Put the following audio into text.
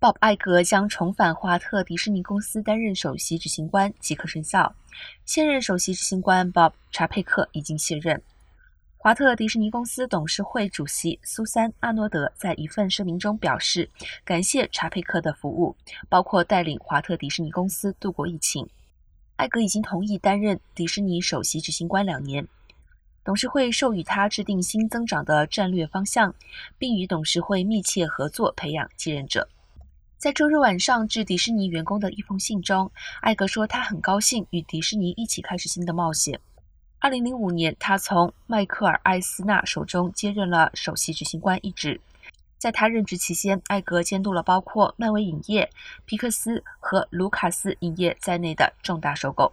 Bob 艾格将重返华特迪士尼公司担任首席执行官，即刻生效。现任首席执行官 Bob 查佩克已经卸任。华特迪士尼公司董事会主席苏珊·阿诺德在一份声明中表示，感谢查佩克的服务，包括带领华特迪士尼公司度过疫情。艾格已经同意担任迪士尼首席执行官两年，董事会授予他制定新增长的战略方向，并与董事会密切合作，培养继任者。在周日晚上致迪士尼员工的一封信中，艾格说他很高兴与迪士尼一起开始新的冒险。二零零五年，他从迈克尔·艾斯纳手中接任了首席执行官一职。在他任职期间，艾格监督了包括漫威影业、皮克斯和卢卡斯影业在内的重大收购。